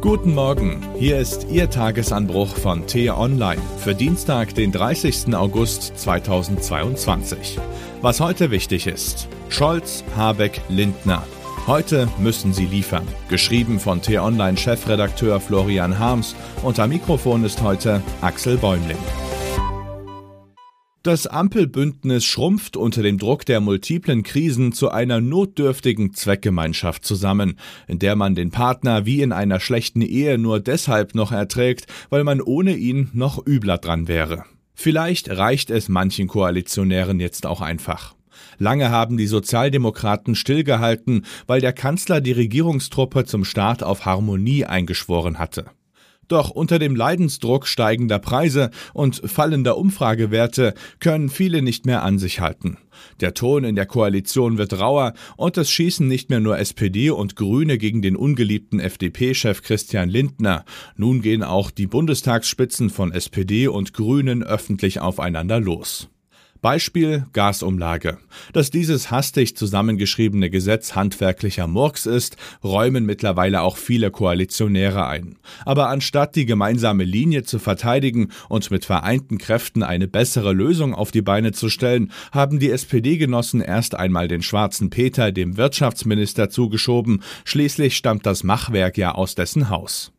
Guten Morgen, hier ist Ihr Tagesanbruch von T-Online für Dienstag, den 30. August 2022. Was heute wichtig ist. Scholz, Habeck, Lindner. Heute müssen sie liefern. Geschrieben von T-Online-Chefredakteur Florian Harms am Mikrofon ist heute Axel Bäumling. Das Ampelbündnis schrumpft unter dem Druck der multiplen Krisen zu einer notdürftigen Zweckgemeinschaft zusammen, in der man den Partner wie in einer schlechten Ehe nur deshalb noch erträgt, weil man ohne ihn noch übler dran wäre. Vielleicht reicht es manchen Koalitionären jetzt auch einfach. Lange haben die Sozialdemokraten stillgehalten, weil der Kanzler die Regierungstruppe zum Start auf Harmonie eingeschworen hatte. Doch unter dem Leidensdruck steigender Preise und fallender Umfragewerte können viele nicht mehr an sich halten. Der Ton in der Koalition wird rauer und es schießen nicht mehr nur SPD und Grüne gegen den ungeliebten FDP-Chef Christian Lindner. Nun gehen auch die Bundestagsspitzen von SPD und Grünen öffentlich aufeinander los. Beispiel Gasumlage. Dass dieses hastig zusammengeschriebene Gesetz handwerklicher Murks ist, räumen mittlerweile auch viele Koalitionäre ein. Aber anstatt die gemeinsame Linie zu verteidigen und mit vereinten Kräften eine bessere Lösung auf die Beine zu stellen, haben die SPD-Genossen erst einmal den schwarzen Peter dem Wirtschaftsminister zugeschoben, schließlich stammt das Machwerk ja aus dessen Haus.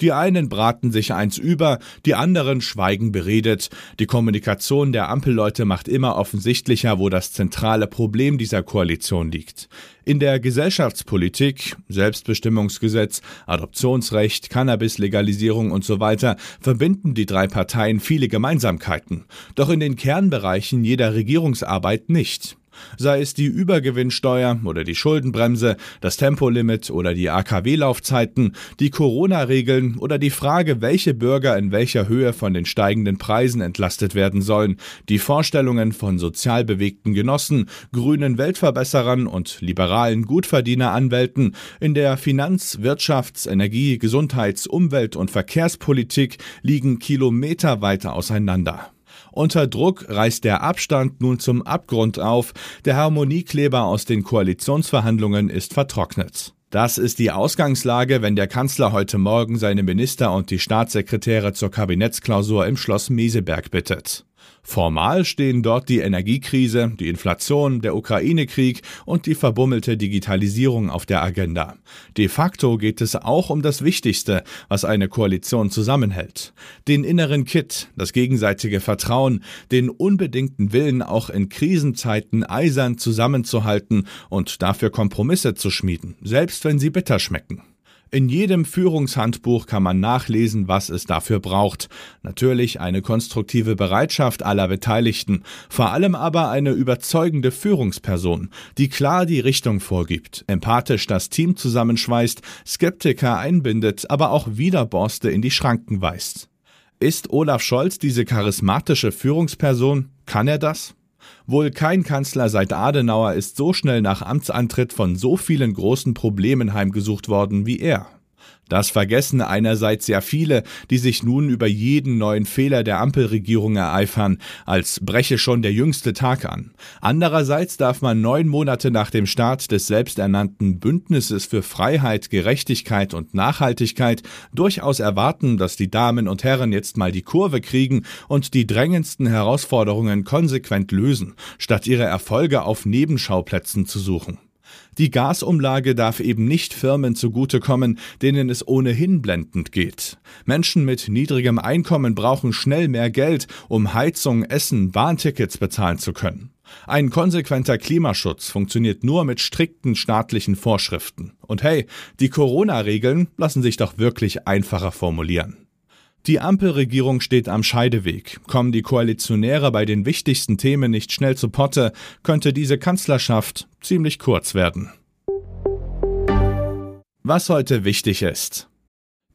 Die einen braten sich eins über, die anderen schweigen beredet. Die Kommunikation der Ampelleute macht immer offensichtlicher, wo das zentrale Problem dieser Koalition liegt. In der Gesellschaftspolitik, Selbstbestimmungsgesetz, Adoptionsrecht, Cannabis-Legalisierung und so weiter verbinden die drei Parteien viele Gemeinsamkeiten, doch in den Kernbereichen jeder Regierungsarbeit nicht sei es die Übergewinnsteuer oder die Schuldenbremse, das Tempolimit oder die AKW-Laufzeiten, die Corona-Regeln oder die Frage, welche Bürger in welcher Höhe von den steigenden Preisen entlastet werden sollen, die Vorstellungen von sozial bewegten Genossen, grünen Weltverbesserern und liberalen Gutverdieneranwälten in der Finanz-, Wirtschafts-, Energie-, Gesundheits-, Umwelt- und Verkehrspolitik liegen kilometerweit auseinander. Unter Druck reißt der Abstand nun zum Abgrund auf, der Harmoniekleber aus den Koalitionsverhandlungen ist vertrocknet. Das ist die Ausgangslage, wenn der Kanzler heute Morgen seine Minister und die Staatssekretäre zur Kabinettsklausur im Schloss Meseberg bittet. Formal stehen dort die Energiekrise, die Inflation, der Ukraine-Krieg und die verbummelte Digitalisierung auf der Agenda. De facto geht es auch um das Wichtigste, was eine Koalition zusammenhält. Den inneren Kit, das gegenseitige Vertrauen, den unbedingten Willen, auch in Krisenzeiten eisern zusammenzuhalten und dafür Kompromisse zu schmieden, selbst wenn sie bitter schmecken. In jedem Führungshandbuch kann man nachlesen, was es dafür braucht. Natürlich eine konstruktive Bereitschaft aller Beteiligten, vor allem aber eine überzeugende Führungsperson, die klar die Richtung vorgibt, empathisch das Team zusammenschweißt, Skeptiker einbindet, aber auch Widerborste in die Schranken weist. Ist Olaf Scholz diese charismatische Führungsperson? Kann er das? Wohl kein Kanzler seit Adenauer ist so schnell nach Amtsantritt von so vielen großen Problemen heimgesucht worden wie er. Das vergessen einerseits sehr viele, die sich nun über jeden neuen Fehler der Ampelregierung ereifern, als breche schon der jüngste Tag an. Andererseits darf man neun Monate nach dem Start des selbsternannten Bündnisses für Freiheit, Gerechtigkeit und Nachhaltigkeit durchaus erwarten, dass die Damen und Herren jetzt mal die Kurve kriegen und die drängendsten Herausforderungen konsequent lösen, statt ihre Erfolge auf Nebenschauplätzen zu suchen. Die Gasumlage darf eben nicht Firmen zugutekommen, denen es ohnehin blendend geht. Menschen mit niedrigem Einkommen brauchen schnell mehr Geld, um Heizung, Essen, Bahntickets bezahlen zu können. Ein konsequenter Klimaschutz funktioniert nur mit strikten staatlichen Vorschriften. Und hey, die Corona-Regeln lassen sich doch wirklich einfacher formulieren. Die Ampelregierung steht am Scheideweg. Kommen die Koalitionäre bei den wichtigsten Themen nicht schnell zu Potte, könnte diese Kanzlerschaft ziemlich kurz werden. Was heute wichtig ist.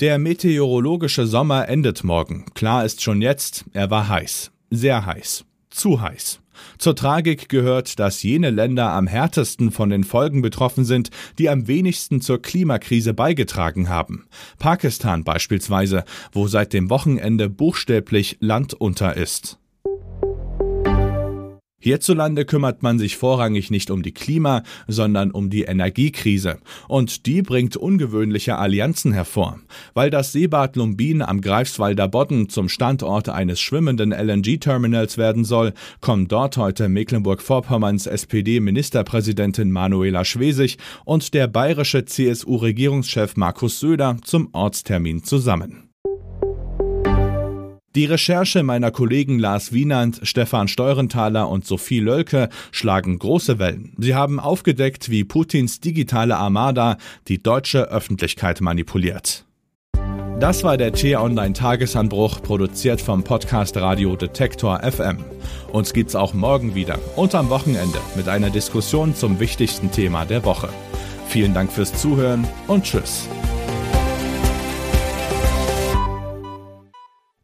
Der meteorologische Sommer endet morgen. Klar ist schon jetzt, er war heiß. Sehr heiß. Zu heiß. Zur Tragik gehört, dass jene Länder am härtesten von den Folgen betroffen sind, die am wenigsten zur Klimakrise beigetragen haben. Pakistan beispielsweise, wo seit dem Wochenende buchstäblich Land unter ist. Hierzulande kümmert man sich vorrangig nicht um die Klima, sondern um die Energiekrise. Und die bringt ungewöhnliche Allianzen hervor. Weil das Seebad Lumbin am Greifswalder Bodden zum Standort eines schwimmenden LNG-Terminals werden soll, kommen dort heute Mecklenburg-Vorpommerns SPD-Ministerpräsidentin Manuela Schwesig und der bayerische CSU-Regierungschef Markus Söder zum Ortstermin zusammen. Die Recherche meiner Kollegen Lars Wienand, Stefan Steurenthaler und Sophie Lölke schlagen große Wellen. Sie haben aufgedeckt, wie Putins digitale Armada die deutsche Öffentlichkeit manipuliert. Das war der T-Online Tagesanbruch, produziert vom Podcast Radio Detektor FM. Uns gibt's auch morgen wieder und am Wochenende mit einer Diskussion zum wichtigsten Thema der Woche. Vielen Dank fürs Zuhören und Tschüss.